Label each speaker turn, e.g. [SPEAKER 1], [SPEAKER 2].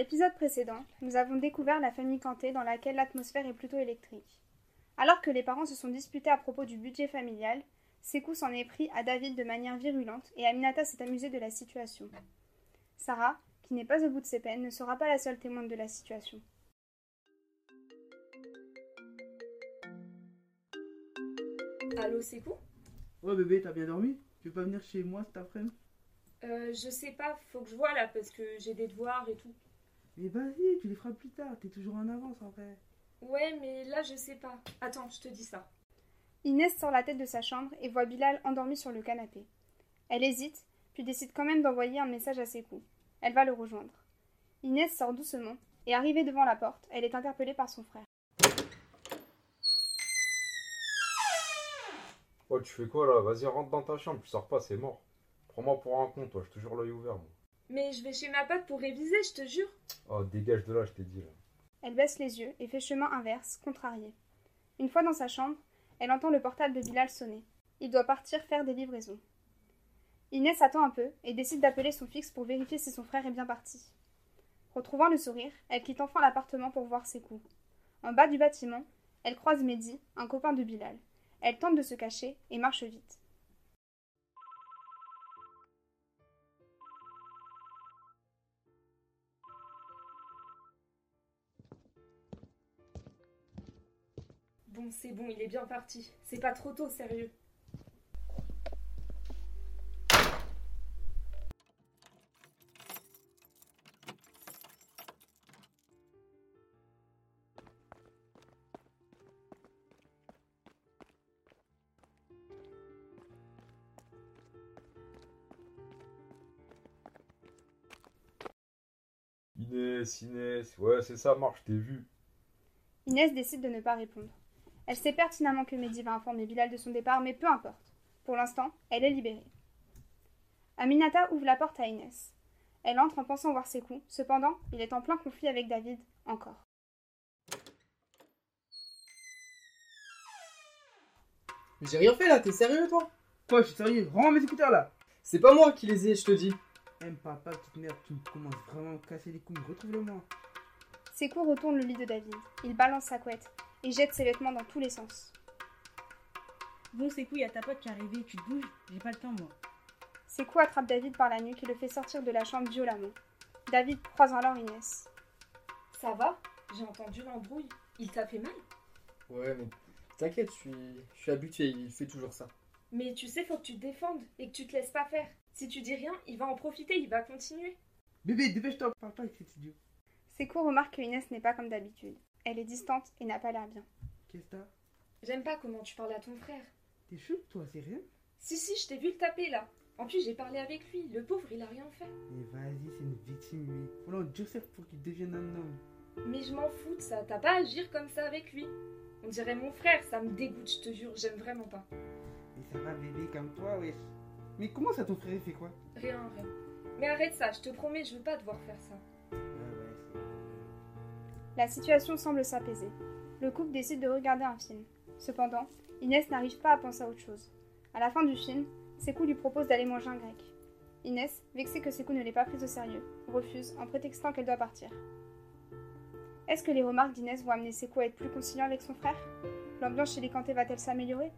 [SPEAKER 1] L'épisode précédent, nous avons découvert la famille Kanté dans laquelle l'atmosphère est plutôt électrique. Alors que les parents se sont disputés à propos du budget familial, Sekou s'en est pris à David de manière virulente et Aminata s'est amusée de la situation. Sarah, qui n'est pas au bout de ses peines, ne sera pas la seule témoin de la situation.
[SPEAKER 2] Allô, Sekou?
[SPEAKER 3] Ouais bébé, t'as bien dormi? Tu veux pas venir chez moi cet après-midi?
[SPEAKER 2] Euh, je sais pas, faut que je vois là parce que j'ai des devoirs et tout.
[SPEAKER 3] Mais vas-y, tu les feras plus tard, t'es toujours en avance en vrai.
[SPEAKER 2] Ouais, mais là je sais pas. Attends, je te dis ça.
[SPEAKER 1] Inès sort la tête de sa chambre et voit Bilal endormi sur le canapé. Elle hésite, puis décide quand même d'envoyer un message à Sekou. Elle va le rejoindre. Inès sort doucement, et arrivée devant la porte, elle est interpellée par son frère.
[SPEAKER 4] Oh, tu fais quoi là? Vas-y, rentre dans ta chambre, tu sors pas, c'est mort. Prends-moi pour un con, toi, j'ai toujours l'œil ouvert, moi.
[SPEAKER 2] Mais je vais chez ma pote pour réviser, je te jure.
[SPEAKER 4] Oh, dégage de là, je t'ai dit là.
[SPEAKER 1] Elle baisse les yeux et fait chemin inverse, contrariée. Une fois dans sa chambre, elle entend le portable de Bilal sonner. Il doit partir faire des livraisons. Inès attend un peu et décide d'appeler son fixe pour vérifier si son frère est bien parti. Retrouvant le sourire, elle quitte enfin l'appartement pour voir ses coups. En bas du bâtiment, elle croise Mehdi, un copain de Bilal. Elle tente de se cacher et marche vite.
[SPEAKER 2] Bon, c'est bon, il est bien parti. C'est pas trop tôt, sérieux.
[SPEAKER 4] Inès, Inès, ouais, c'est ça, marche, t'ai vu.
[SPEAKER 1] Inès décide de ne pas répondre. Elle sait pertinemment que Mehdi va informer Bilal de son départ, mais peu importe. Pour l'instant, elle est libérée. Aminata ouvre la porte à Inès. Elle entre en pensant voir ses coups. Cependant, il est en plein conflit avec David, encore.
[SPEAKER 5] J'ai rien fait là, t'es sérieux toi?
[SPEAKER 3] Quoi, je suis sérieux Rends mes écouteurs là
[SPEAKER 5] C'est pas moi qui les ai, je te dis.
[SPEAKER 3] Eh papa, petite merde, tu me commences vraiment à me casser les couilles, retrouve-le-moi.
[SPEAKER 1] Sekou retourne le lit de David. Il balance sa couette et jette ses vêtements dans tous les sens.
[SPEAKER 6] Bon, c'est cool, y a ta pote qui est arrivée, tu te bouges, j'ai pas le temps moi.
[SPEAKER 1] Sekou attrape David par la nuque et le fait sortir de la chambre violemment. David croise alors Inès.
[SPEAKER 2] Ça va? J'ai entendu l'embrouille. Il t'a fait mal?
[SPEAKER 5] Ouais, mais t'inquiète, je suis, je suis habitué, il fait toujours ça.
[SPEAKER 2] Mais tu sais, faut que tu te défendes et que tu te laisses pas faire. Si tu dis rien, il va en profiter, il va continuer.
[SPEAKER 3] Bébé, dépêche-toi, parle pas avec cet idiot.
[SPEAKER 1] Sekou remarque que Inès n'est pas comme d'habitude. Elle est distante et n'a pas l'air bien.
[SPEAKER 3] Qu'est-ce que t'as?
[SPEAKER 2] J'aime pas comment tu parles à ton frère.
[SPEAKER 3] T'es chaud, toi, c'est rien
[SPEAKER 2] Si, si, je t'ai vu le taper là. En plus, j'ai parlé avec lui. Le pauvre, il a rien fait.
[SPEAKER 3] Mais vas-y, c'est une victime, mais faut l'endurcir pour qu'il devienne un homme.
[SPEAKER 2] Mais je m'en fous de ça. T'as pas à agir comme ça avec lui. On dirait mon frère, ça me dégoûte, je te jure. J'aime vraiment pas.
[SPEAKER 3] Mais ça va, bébé, comme toi, wesh. Mais comment ça, ton frère, il fait quoi?
[SPEAKER 2] Rien, rien. Mais arrête ça, je te promets, je veux pas devoir faire ça.
[SPEAKER 1] La situation semble s'apaiser. Le couple décide de regarder un film. Cependant, Inès n'arrive pas à penser à autre chose. À la fin du film, Sekou lui propose d'aller manger un grec. Inès, vexée que Sekou ne l'ait pas prise au sérieux, refuse en prétextant qu'elle doit partir. Est-ce que les remarques d'Inès vont amener Sekou à être plus conciliant avec son frère? L'ambiance chez les Kanté va-t-elle s'améliorer?